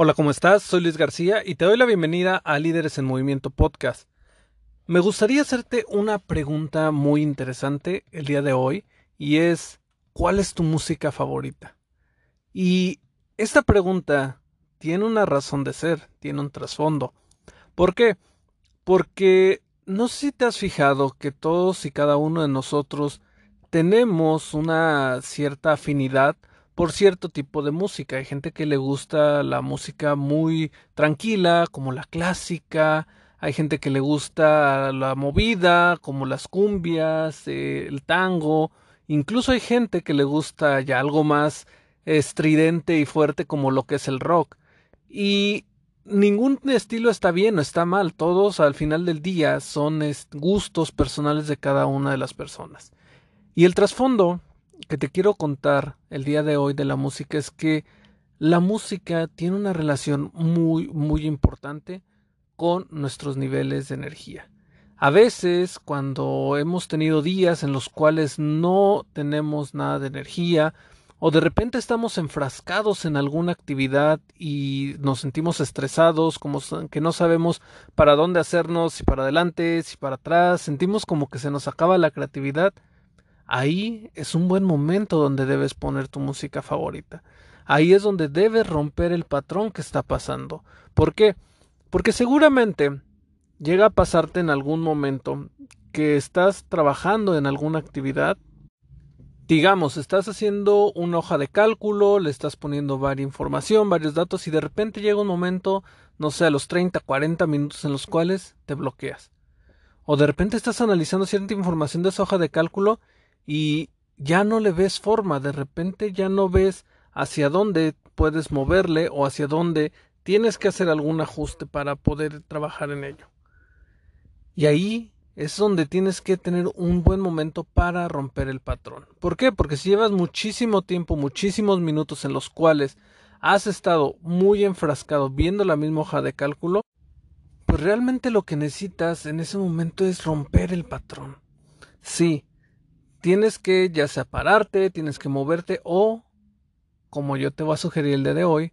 Hola, ¿cómo estás? Soy Luis García y te doy la bienvenida a Líderes en Movimiento Podcast. Me gustaría hacerte una pregunta muy interesante el día de hoy y es ¿cuál es tu música favorita? Y esta pregunta tiene una razón de ser, tiene un trasfondo. ¿Por qué? Porque no sé si te has fijado que todos y cada uno de nosotros tenemos una cierta afinidad por cierto tipo de música. Hay gente que le gusta la música muy tranquila, como la clásica. Hay gente que le gusta la movida, como las cumbias, eh, el tango. Incluso hay gente que le gusta ya algo más estridente y fuerte como lo que es el rock. Y ningún estilo está bien o está mal. Todos al final del día son gustos personales de cada una de las personas. Y el trasfondo que te quiero contar el día de hoy de la música es que la música tiene una relación muy, muy importante con nuestros niveles de energía. A veces, cuando hemos tenido días en los cuales no tenemos nada de energía, o de repente estamos enfrascados en alguna actividad y nos sentimos estresados, como que no sabemos para dónde hacernos, si para adelante, si para atrás, sentimos como que se nos acaba la creatividad, ahí es un buen momento donde debes poner tu música favorita. Ahí es donde debes romper el patrón que está pasando. ¿Por qué? Porque seguramente llega a pasarte en algún momento que estás trabajando en alguna actividad. Digamos, estás haciendo una hoja de cálculo, le estás poniendo varias información, varios datos y de repente llega un momento, no sé, a los 30, 40 minutos en los cuales te bloqueas. O de repente estás analizando cierta información de esa hoja de cálculo y ya no le ves forma, de repente ya no ves hacia dónde puedes moverle o hacia dónde tienes que hacer algún ajuste para poder trabajar en ello. Y ahí es donde tienes que tener un buen momento para romper el patrón. ¿Por qué? Porque si llevas muchísimo tiempo, muchísimos minutos en los cuales has estado muy enfrascado viendo la misma hoja de cálculo, pues realmente lo que necesitas en ese momento es romper el patrón. Sí, tienes que ya sea pararte, tienes que moverte o, como yo te voy a sugerir el día de hoy,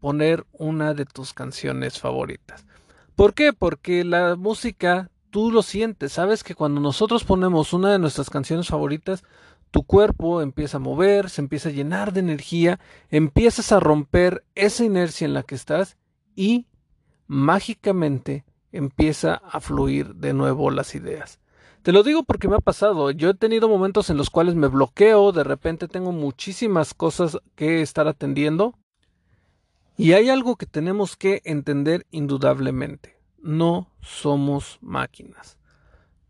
poner una de tus canciones favoritas. ¿Por qué? Porque la música tú lo sientes, sabes que cuando nosotros ponemos una de nuestras canciones favoritas, tu cuerpo empieza a mover, se empieza a llenar de energía, empiezas a romper esa inercia en la que estás y mágicamente empieza a fluir de nuevo las ideas. Te lo digo porque me ha pasado. Yo he tenido momentos en los cuales me bloqueo, de repente tengo muchísimas cosas que estar atendiendo. Y hay algo que tenemos que entender indudablemente. No somos máquinas.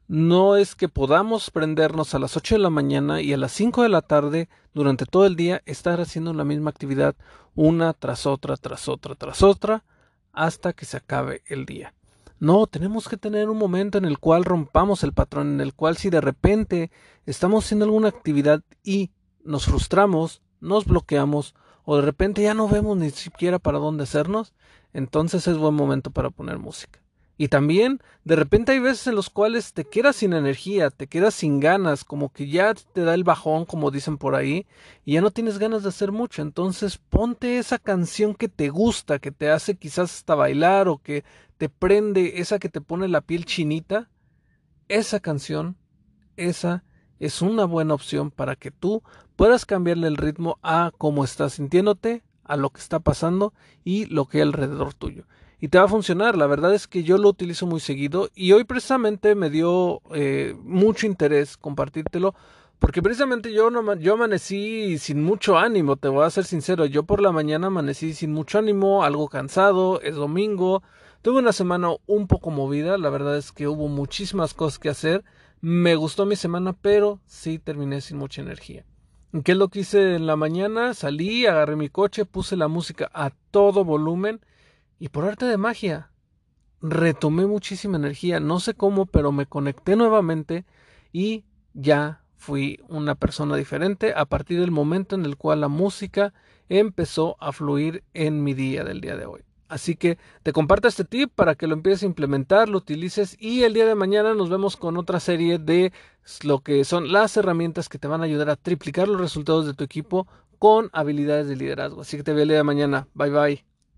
No es que podamos prendernos a las 8 de la mañana y a las 5 de la tarde durante todo el día estar haciendo la misma actividad una tras otra, tras otra, tras otra, hasta que se acabe el día. No, tenemos que tener un momento en el cual rompamos el patrón, en el cual si de repente estamos haciendo alguna actividad y nos frustramos, nos bloqueamos o de repente ya no vemos ni siquiera para dónde hacernos, entonces es buen momento para poner música. Y también, de repente hay veces en los cuales te quedas sin energía, te quedas sin ganas, como que ya te da el bajón, como dicen por ahí, y ya no tienes ganas de hacer mucho. Entonces ponte esa canción que te gusta, que te hace quizás hasta bailar o que te prende, esa que te pone la piel chinita. Esa canción, esa es una buena opción para que tú puedas cambiarle el ritmo a cómo estás sintiéndote, a lo que está pasando y lo que hay alrededor tuyo y te va a funcionar. La verdad es que yo lo utilizo muy seguido y hoy precisamente me dio eh, mucho interés compartírtelo porque precisamente yo, no, yo amanecí sin mucho ánimo, te voy a ser sincero, yo por la mañana amanecí sin mucho ánimo, algo cansado, es domingo, Tuve una semana un poco movida, la verdad es que hubo muchísimas cosas que hacer. Me gustó mi semana, pero sí terminé sin mucha energía. ¿Qué es lo que hice en la mañana? Salí, agarré mi coche, puse la música a todo volumen y por arte de magia retomé muchísima energía. No sé cómo, pero me conecté nuevamente y ya fui una persona diferente a partir del momento en el cual la música empezó a fluir en mi día del día de hoy. Así que te comparto este tip para que lo empieces a implementar, lo utilices y el día de mañana nos vemos con otra serie de lo que son las herramientas que te van a ayudar a triplicar los resultados de tu equipo con habilidades de liderazgo. Así que te veo el día de mañana. Bye bye.